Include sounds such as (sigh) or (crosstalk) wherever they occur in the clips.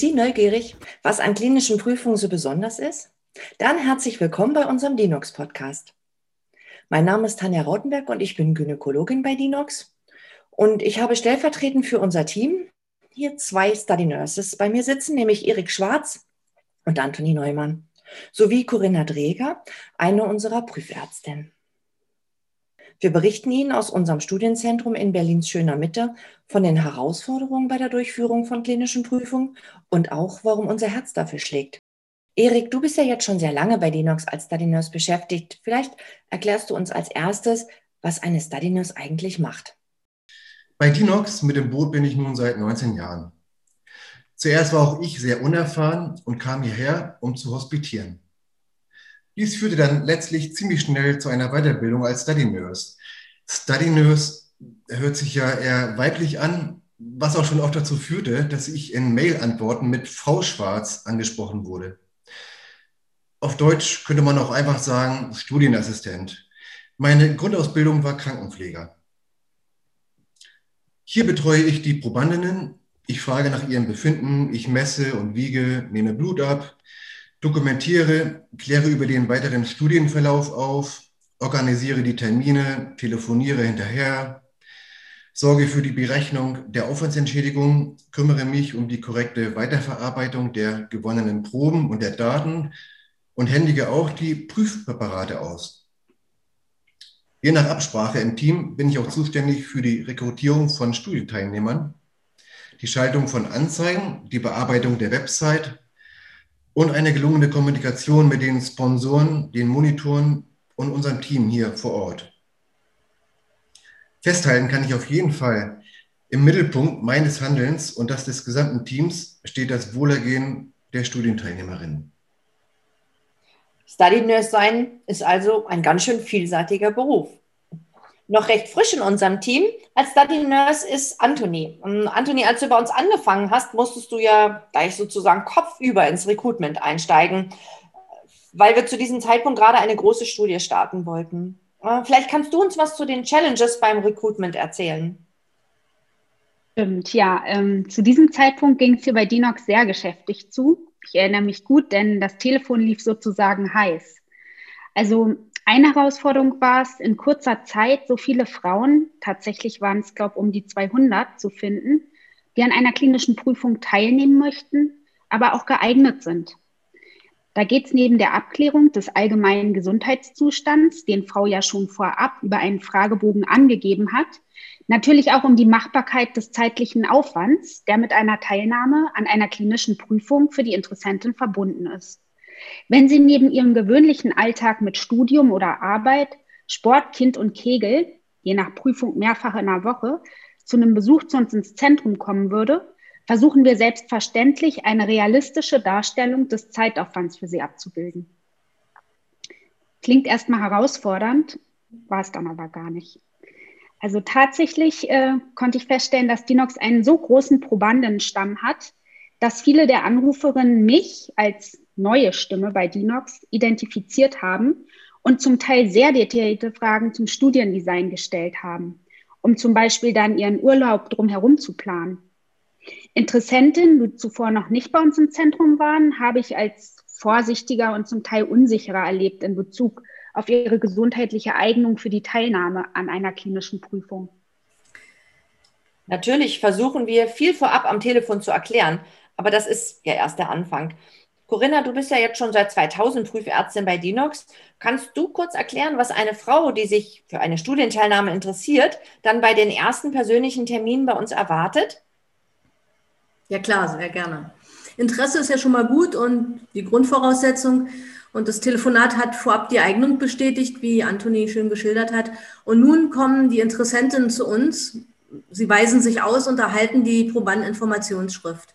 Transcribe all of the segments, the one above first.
Sie neugierig, was an klinischen Prüfungen so besonders ist? Dann herzlich willkommen bei unserem Dinox-Podcast. Mein Name ist Tanja Rautenberg und ich bin Gynäkologin bei Dinox. Und ich habe stellvertretend für unser Team hier zwei Study Nurses bei mir sitzen, nämlich Erik Schwarz und Anthony Neumann, sowie Corinna Dreger, eine unserer Prüfärztinnen. Wir berichten Ihnen aus unserem Studienzentrum in Berlins schöner Mitte von den Herausforderungen bei der Durchführung von klinischen Prüfungen und auch, warum unser Herz dafür schlägt. Erik, du bist ja jetzt schon sehr lange bei Dinox als Study Nurse beschäftigt. Vielleicht erklärst du uns als erstes, was eine Study Nurse eigentlich macht. Bei Dinox mit dem Boot bin ich nun seit 19 Jahren. Zuerst war auch ich sehr unerfahren und kam hierher, um zu hospitieren. Dies führte dann letztlich ziemlich schnell zu einer Weiterbildung als Study Nurse. Study Nurse hört sich ja eher weiblich an, was auch schon oft dazu führte, dass ich in Mail-Antworten mit Frau Schwarz angesprochen wurde. Auf Deutsch könnte man auch einfach sagen Studienassistent. Meine Grundausbildung war Krankenpfleger. Hier betreue ich die Probandinnen. Ich frage nach ihrem Befinden, ich messe und wiege, nehme Blut ab, dokumentiere, kläre über den weiteren Studienverlauf auf, organisiere die Termine, telefoniere hinterher, sorge für die Berechnung der Aufwandsentschädigung, kümmere mich um die korrekte Weiterverarbeitung der gewonnenen Proben und der Daten und händige auch die Prüfpräparate aus. Je nach Absprache im Team bin ich auch zuständig für die Rekrutierung von Studienteilnehmern, die Schaltung von Anzeigen, die Bearbeitung der Website und eine gelungene Kommunikation mit den Sponsoren, den Monitoren und unserem Team hier vor Ort. Festhalten kann ich auf jeden Fall, im Mittelpunkt meines Handelns und das des gesamten Teams steht das Wohlergehen der Studienteilnehmerinnen. Study Nurse sein ist also ein ganz schön vielseitiger Beruf noch recht frisch in unserem Team als Study Nurse ist Anthony. Und Anthony, als du bei uns angefangen hast, musstest du ja gleich sozusagen kopfüber ins Recruitment einsteigen, weil wir zu diesem Zeitpunkt gerade eine große Studie starten wollten. Äh, vielleicht kannst du uns was zu den Challenges beim Recruitment erzählen. Stimmt, ja. Ähm, zu diesem Zeitpunkt ging es hier bei Dinox sehr geschäftig zu. Ich erinnere mich gut, denn das Telefon lief sozusagen heiß. Also eine Herausforderung war es, in kurzer Zeit so viele Frauen, tatsächlich waren es, glaube ich, um die 200 zu finden, die an einer klinischen Prüfung teilnehmen möchten, aber auch geeignet sind. Da geht es neben der Abklärung des allgemeinen Gesundheitszustands, den Frau ja schon vorab über einen Fragebogen angegeben hat, natürlich auch um die Machbarkeit des zeitlichen Aufwands, der mit einer Teilnahme an einer klinischen Prüfung für die Interessentin verbunden ist. Wenn Sie neben Ihrem gewöhnlichen Alltag mit Studium oder Arbeit, Sport, Kind und Kegel, je nach Prüfung mehrfach in der Woche, zu einem Besuch zu uns ins Zentrum kommen würde, versuchen wir selbstverständlich eine realistische Darstellung des Zeitaufwands für Sie abzubilden. Klingt erstmal herausfordernd, war es dann aber gar nicht. Also tatsächlich äh, konnte ich feststellen, dass Dinox einen so großen Probandenstamm hat, dass viele der Anruferinnen mich als neue Stimme bei Dinox identifiziert haben und zum Teil sehr detaillierte Fragen zum Studiendesign gestellt haben, um zum Beispiel dann ihren Urlaub drumherum zu planen. Interessentinnen, die zuvor noch nicht bei uns im Zentrum waren, habe ich als vorsichtiger und zum Teil unsicherer erlebt in Bezug auf ihre gesundheitliche Eignung für die Teilnahme an einer klinischen Prüfung. Natürlich versuchen wir viel vorab am Telefon zu erklären, aber das ist ja erst der Anfang. Corinna, du bist ja jetzt schon seit 2000 Prüfärztin bei Dinox. Kannst du kurz erklären, was eine Frau, die sich für eine Studienteilnahme interessiert, dann bei den ersten persönlichen Terminen bei uns erwartet? Ja klar, sehr gerne. Interesse ist ja schon mal gut und die Grundvoraussetzung. Und das Telefonat hat vorab die Eignung bestätigt, wie Antoni schön geschildert hat. Und nun kommen die Interessentinnen zu uns. Sie weisen sich aus und erhalten die Probandeninformationsschrift.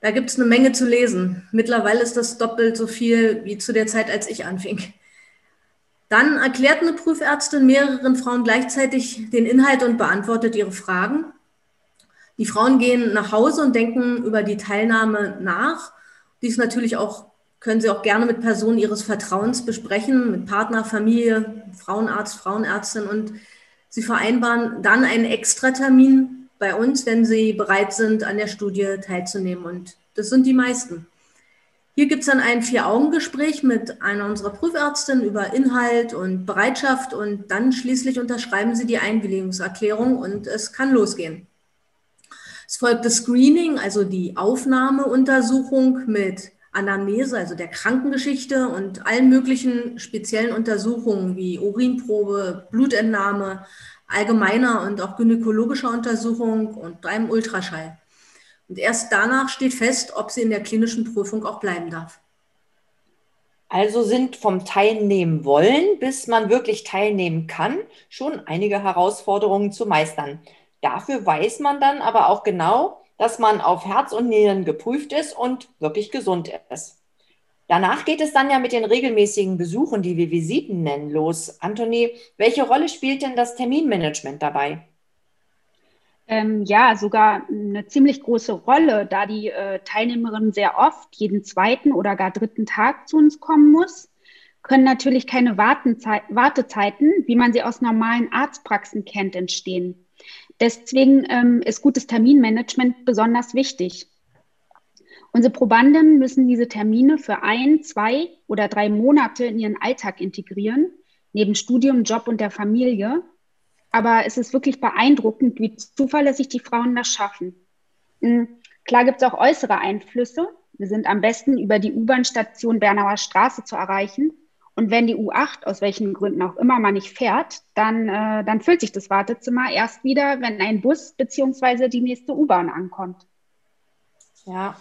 Da gibt es eine Menge zu lesen. Mittlerweile ist das doppelt so viel wie zu der Zeit, als ich anfing. Dann erklärt eine Prüfärztin mehreren Frauen gleichzeitig den Inhalt und beantwortet ihre Fragen. Die Frauen gehen nach Hause und denken über die Teilnahme nach. Dies natürlich auch, können sie auch gerne mit Personen ihres Vertrauens besprechen, mit Partner, Familie, Frauenarzt, Frauenärztin und sie vereinbaren dann einen Extratermin bei uns, wenn sie bereit sind, an der Studie teilzunehmen und das sind die meisten. Hier gibt es dann ein Vier-Augen-Gespräch mit einer unserer Prüfärztinnen über Inhalt und Bereitschaft und dann schließlich unterschreiben sie die Einwilligungserklärung und es kann losgehen. Es folgt das Screening, also die Aufnahmeuntersuchung mit Anamnese, also der Krankengeschichte und allen möglichen speziellen Untersuchungen wie Urinprobe, Blutentnahme, allgemeiner und auch gynäkologischer Untersuchung und einem Ultraschall. Und erst danach steht fest, ob sie in der klinischen Prüfung auch bleiben darf. Also sind vom Teilnehmen wollen, bis man wirklich teilnehmen kann, schon einige Herausforderungen zu meistern. Dafür weiß man dann aber auch genau, dass man auf Herz und Nieren geprüft ist und wirklich gesund ist. Danach geht es dann ja mit den regelmäßigen Besuchen, die wir Visiten nennen, los. Anthony, welche Rolle spielt denn das Terminmanagement dabei? Ähm, ja, sogar eine ziemlich große Rolle, da die äh, Teilnehmerin sehr oft jeden zweiten oder gar dritten Tag zu uns kommen muss, können natürlich keine Wartezeiten, wie man sie aus normalen Arztpraxen kennt, entstehen. Deswegen ähm, ist gutes Terminmanagement besonders wichtig. Unsere Probanden müssen diese Termine für ein, zwei oder drei Monate in ihren Alltag integrieren, neben Studium, Job und der Familie, aber es ist wirklich beeindruckend, wie zuverlässig die Frauen das schaffen. Hm, klar gibt es auch äußere Einflüsse. Wir sind am besten über die U-Bahn-Station Bernauer Straße zu erreichen. Und wenn die U8 aus welchen Gründen auch immer mal nicht fährt, dann, äh, dann füllt sich das Wartezimmer erst wieder, wenn ein Bus bzw. die nächste U-Bahn ankommt. Ja,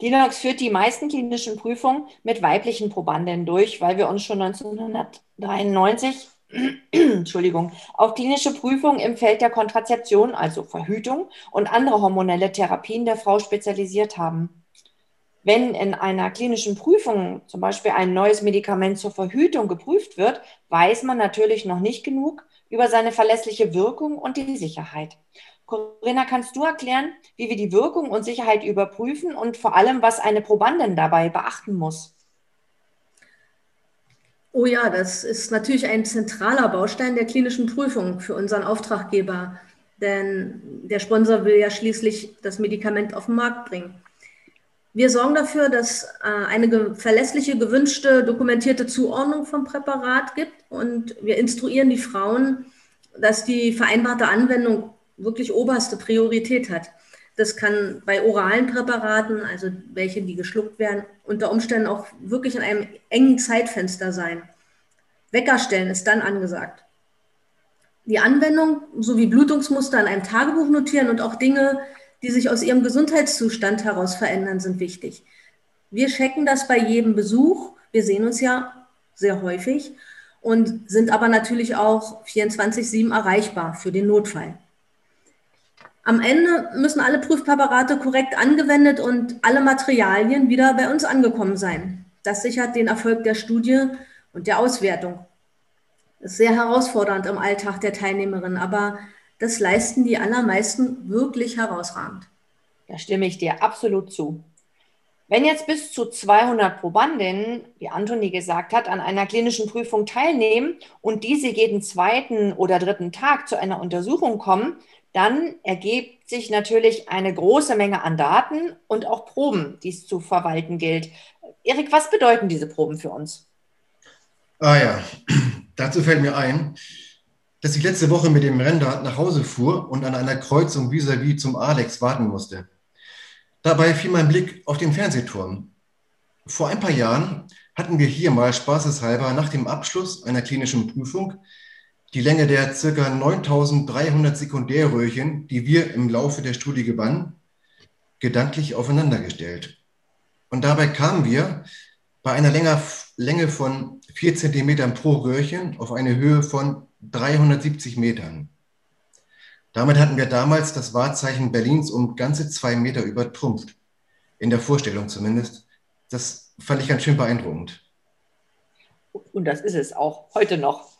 Dinox führt die meisten klinischen Prüfungen mit weiblichen Probanden durch, weil wir uns schon 1993 (clears throat) Entschuldigung, auf klinische Prüfungen im Feld der Kontrazeption, also Verhütung und andere hormonelle Therapien der Frau spezialisiert haben. Wenn in einer klinischen Prüfung zum Beispiel ein neues Medikament zur Verhütung geprüft wird, weiß man natürlich noch nicht genug über seine verlässliche Wirkung und die Sicherheit. Corinna, kannst du erklären, wie wir die Wirkung und Sicherheit überprüfen und vor allem, was eine Probandin dabei beachten muss? Oh ja, das ist natürlich ein zentraler Baustein der klinischen Prüfung für unseren Auftraggeber, denn der Sponsor will ja schließlich das Medikament auf den Markt bringen. Wir sorgen dafür, dass äh, eine verlässliche, gewünschte, dokumentierte Zuordnung vom Präparat gibt und wir instruieren die Frauen, dass die vereinbarte Anwendung wirklich oberste Priorität hat. Das kann bei oralen Präparaten, also welche, die geschluckt werden, unter Umständen auch wirklich in einem engen Zeitfenster sein. Weckerstellen ist dann angesagt. Die Anwendung sowie Blutungsmuster in einem Tagebuch notieren und auch Dinge, die sich aus ihrem Gesundheitszustand heraus verändern, sind wichtig. Wir checken das bei jedem Besuch. Wir sehen uns ja sehr häufig und sind aber natürlich auch 24-7 erreichbar für den Notfall. Am Ende müssen alle Prüfpräparate korrekt angewendet und alle Materialien wieder bei uns angekommen sein. Das sichert den Erfolg der Studie und der Auswertung. Das ist sehr herausfordernd im Alltag der Teilnehmerin, aber das leisten die allermeisten wirklich herausragend. Da stimme ich dir absolut zu. Wenn jetzt bis zu 200 Probandinnen, wie Antoni gesagt hat, an einer klinischen Prüfung teilnehmen und diese jeden zweiten oder dritten Tag zu einer Untersuchung kommen, dann ergibt sich natürlich eine große Menge an Daten und auch Proben, die es zu verwalten gilt. Erik, was bedeuten diese Proben für uns? Ah ja, (clears throat) dazu fällt mir ein, dass ich letzte Woche mit dem Rennrad nach Hause fuhr und an einer Kreuzung vis-à-vis -vis zum Alex warten musste. Dabei fiel mein Blick auf den Fernsehturm. Vor ein paar Jahren hatten wir hier mal spaßeshalber nach dem Abschluss einer klinischen Prüfung die Länge der ca. 9300 Sekundärröhrchen, die wir im Laufe der Studie gewannen, gedanklich aufeinandergestellt. Und dabei kamen wir bei einer Länge von 4 cm pro Röhrchen auf eine Höhe von 370 Metern. Damit hatten wir damals das Wahrzeichen Berlins um ganze zwei Meter übertrumpft. In der Vorstellung zumindest. Das fand ich ganz schön beeindruckend. Und das ist es auch heute noch.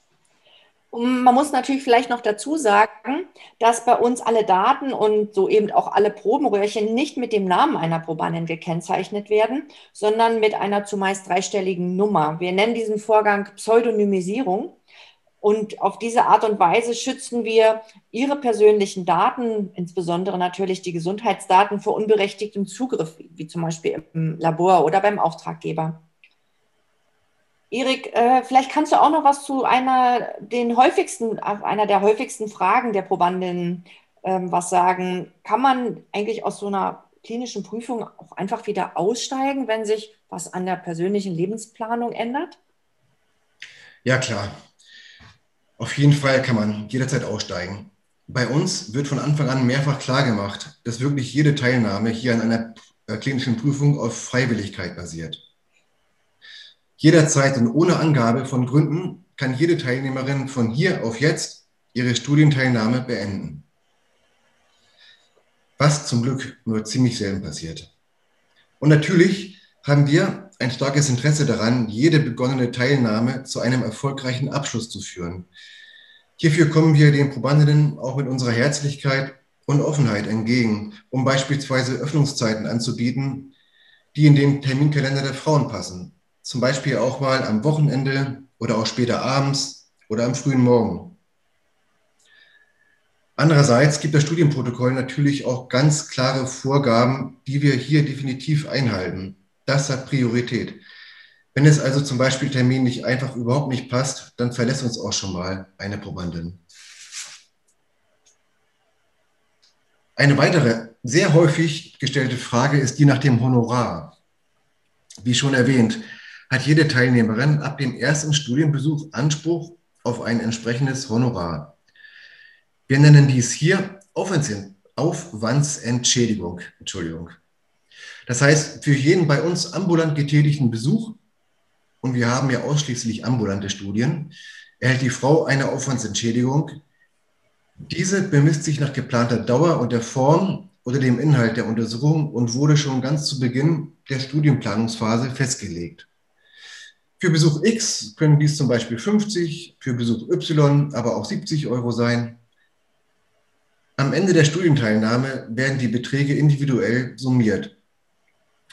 Man muss natürlich vielleicht noch dazu sagen, dass bei uns alle Daten und so eben auch alle Probenröhrchen nicht mit dem Namen einer Probandin gekennzeichnet werden, sondern mit einer zumeist dreistelligen Nummer. Wir nennen diesen Vorgang Pseudonymisierung. Und auf diese Art und Weise schützen wir Ihre persönlichen Daten, insbesondere natürlich die Gesundheitsdaten, vor unberechtigtem Zugriff, wie zum Beispiel im Labor oder beim Auftraggeber. Erik, äh, vielleicht kannst du auch noch was zu einer, den häufigsten, einer der häufigsten Fragen der Probandinnen ähm, was sagen. Kann man eigentlich aus so einer klinischen Prüfung auch einfach wieder aussteigen, wenn sich was an der persönlichen Lebensplanung ändert? Ja, klar. Auf jeden Fall kann man jederzeit aussteigen. Bei uns wird von Anfang an mehrfach klargemacht, dass wirklich jede Teilnahme hier an einer äh, klinischen Prüfung auf Freiwilligkeit basiert. Jederzeit und ohne Angabe von Gründen kann jede Teilnehmerin von hier auf jetzt ihre Studienteilnahme beenden. Was zum Glück nur ziemlich selten passiert. Und natürlich haben wir ein starkes Interesse daran, jede begonnene Teilnahme zu einem erfolgreichen Abschluss zu führen. Hierfür kommen wir den Probandinnen auch mit unserer Herzlichkeit und Offenheit entgegen, um beispielsweise Öffnungszeiten anzubieten, die in den Terminkalender der Frauen passen. Zum Beispiel auch mal am Wochenende oder auch später abends oder am frühen Morgen. Andererseits gibt das Studienprotokoll natürlich auch ganz klare Vorgaben, die wir hier definitiv einhalten. Das hat Priorität. Wenn es also zum Beispiel terminlich einfach überhaupt nicht passt, dann verlässt uns auch schon mal eine Probandin. Eine weitere sehr häufig gestellte Frage ist die nach dem Honorar. Wie schon erwähnt, hat jede Teilnehmerin ab dem ersten Studienbesuch Anspruch auf ein entsprechendes Honorar. Wir nennen dies hier Aufwandsentschädigung. Entschuldigung. Das heißt, für jeden bei uns ambulant getätigten Besuch, und wir haben ja ausschließlich ambulante Studien, erhält die Frau eine Aufwandsentschädigung. Diese bemisst sich nach geplanter Dauer und der Form oder dem Inhalt der Untersuchung und wurde schon ganz zu Beginn der Studienplanungsphase festgelegt. Für Besuch X können dies zum Beispiel 50, für Besuch Y aber auch 70 Euro sein. Am Ende der Studienteilnahme werden die Beträge individuell summiert.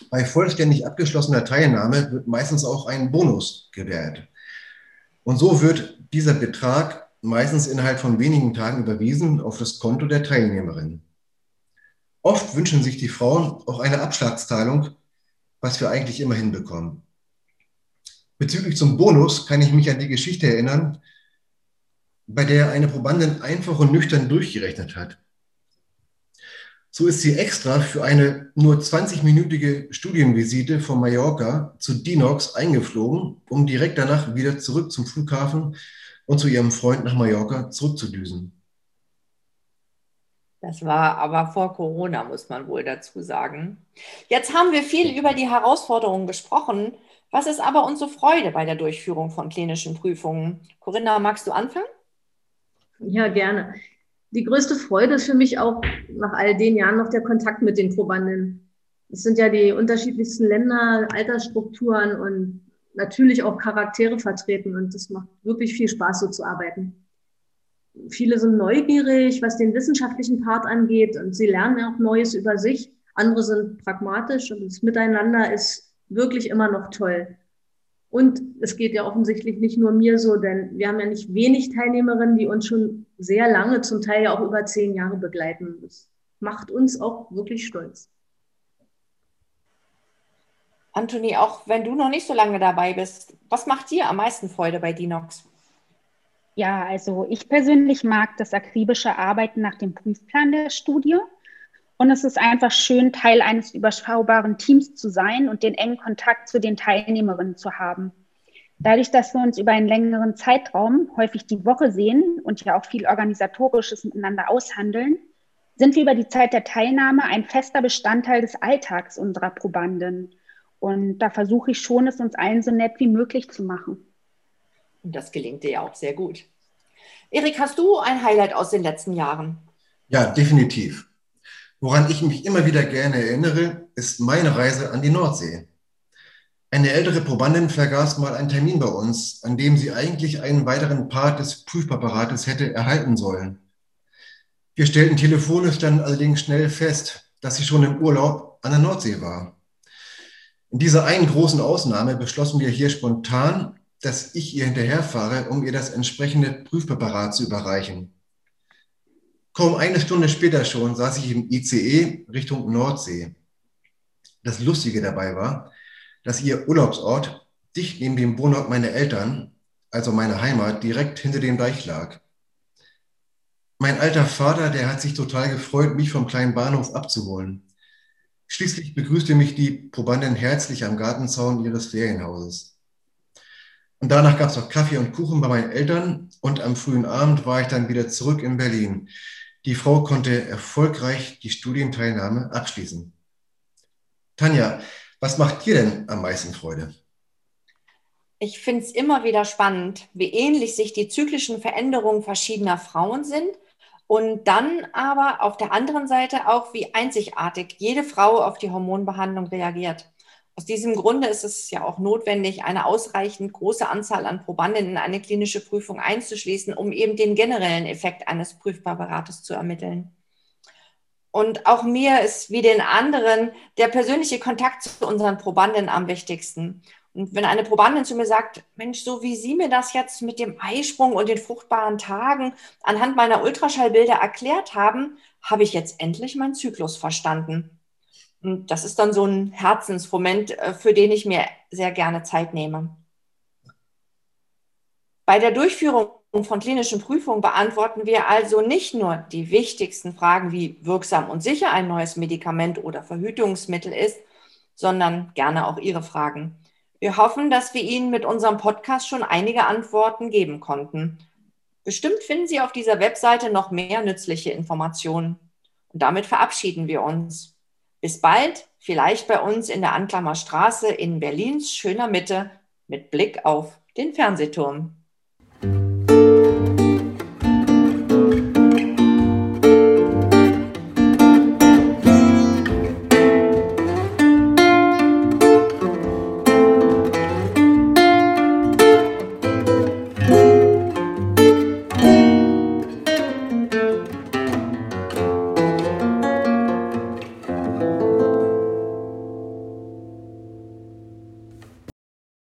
Bei vollständig abgeschlossener Teilnahme wird meistens auch ein Bonus gewährt. Und so wird dieser Betrag meistens innerhalb von wenigen Tagen überwiesen auf das Konto der Teilnehmerin. Oft wünschen sich die Frauen auch eine Abschlagszahlung, was wir eigentlich immer hinbekommen. Bezüglich zum Bonus kann ich mich an die Geschichte erinnern, bei der eine Probandin einfach und nüchtern durchgerechnet hat. So ist sie extra für eine nur 20-minütige Studienvisite von Mallorca zu Dinox eingeflogen, um direkt danach wieder zurück zum Flughafen und zu ihrem Freund nach Mallorca zurückzudüsen. Das war aber vor Corona, muss man wohl dazu sagen. Jetzt haben wir viel über die Herausforderungen gesprochen. Was ist aber unsere Freude bei der Durchführung von klinischen Prüfungen? Corinna, magst du anfangen? Ja, gerne die größte Freude ist für mich auch nach all den Jahren noch der Kontakt mit den Probanden. Es sind ja die unterschiedlichsten Länder, Altersstrukturen und natürlich auch Charaktere vertreten und es macht wirklich viel Spaß, so zu arbeiten. Viele sind neugierig, was den wissenschaftlichen Part angeht und sie lernen auch Neues über sich. Andere sind pragmatisch und das Miteinander ist wirklich immer noch toll. Und es geht ja offensichtlich nicht nur mir so, denn wir haben ja nicht wenig Teilnehmerinnen, die uns schon sehr lange, zum Teil ja auch über zehn Jahre begleiten. Das macht uns auch wirklich stolz. Anthony, auch wenn du noch nicht so lange dabei bist, was macht dir am meisten Freude bei Dinox? Ja, also ich persönlich mag das akribische Arbeiten nach dem Prüfplan der Studie und es ist einfach schön, Teil eines überschaubaren Teams zu sein und den engen Kontakt zu den Teilnehmerinnen zu haben. Dadurch, dass wir uns über einen längeren Zeitraum, häufig die Woche sehen und ja auch viel Organisatorisches miteinander aushandeln, sind wir über die Zeit der Teilnahme ein fester Bestandteil des Alltags unserer Probanden. Und da versuche ich schon, es uns allen so nett wie möglich zu machen. Und das gelingt dir ja auch sehr gut. Erik, hast du ein Highlight aus den letzten Jahren? Ja, definitiv. Woran ich mich immer wieder gerne erinnere, ist meine Reise an die Nordsee. Eine ältere Probandin vergaß mal einen Termin bei uns, an dem sie eigentlich einen weiteren Part des Prüfpräparates hätte erhalten sollen. Wir stellten telefonisch dann allerdings schnell fest, dass sie schon im Urlaub an der Nordsee war. In dieser einen großen Ausnahme beschlossen wir hier spontan, dass ich ihr hinterherfahre, um ihr das entsprechende Prüfpräparat zu überreichen. Kaum eine Stunde später schon saß ich im ICE Richtung Nordsee. Das Lustige dabei war, dass ihr Urlaubsort dicht neben dem Wohnort meiner Eltern, also meine Heimat, direkt hinter dem Deich lag. Mein alter Vater, der hat sich total gefreut, mich vom kleinen Bahnhof abzuholen. Schließlich begrüßte mich die Probandin herzlich am Gartenzaun ihres Ferienhauses. Und danach gab es noch Kaffee und Kuchen bei meinen Eltern und am frühen Abend war ich dann wieder zurück in Berlin. Die Frau konnte erfolgreich die Studienteilnahme abschließen. Tanja, was macht dir denn am meisten Freude? Ich finde es immer wieder spannend, wie ähnlich sich die zyklischen Veränderungen verschiedener Frauen sind und dann aber auf der anderen Seite auch, wie einzigartig jede Frau auf die Hormonbehandlung reagiert. Aus diesem Grunde ist es ja auch notwendig, eine ausreichend große Anzahl an Probanden in eine klinische Prüfung einzuschließen, um eben den generellen Effekt eines Prüfpräparates zu ermitteln. Und auch mir ist wie den anderen der persönliche Kontakt zu unseren Probanden am wichtigsten. Und wenn eine Probandin zu mir sagt, Mensch, so wie Sie mir das jetzt mit dem Eisprung und den fruchtbaren Tagen anhand meiner Ultraschallbilder erklärt haben, habe ich jetzt endlich meinen Zyklus verstanden. Und das ist dann so ein Herzensmoment, äh, für den ich mir sehr gerne Zeit nehme. Bei der Durchführung von klinischen Prüfungen beantworten wir also nicht nur die wichtigsten Fragen, wie wirksam und sicher ein neues Medikament oder Verhütungsmittel ist, sondern gerne auch Ihre Fragen. Wir hoffen, dass wir Ihnen mit unserem Podcast schon einige Antworten geben konnten. Bestimmt finden Sie auf dieser Webseite noch mehr nützliche Informationen. Und damit verabschieden wir uns. Bis bald, vielleicht bei uns in der Anklammer Straße in Berlins schöner Mitte mit Blick auf den Fernsehturm.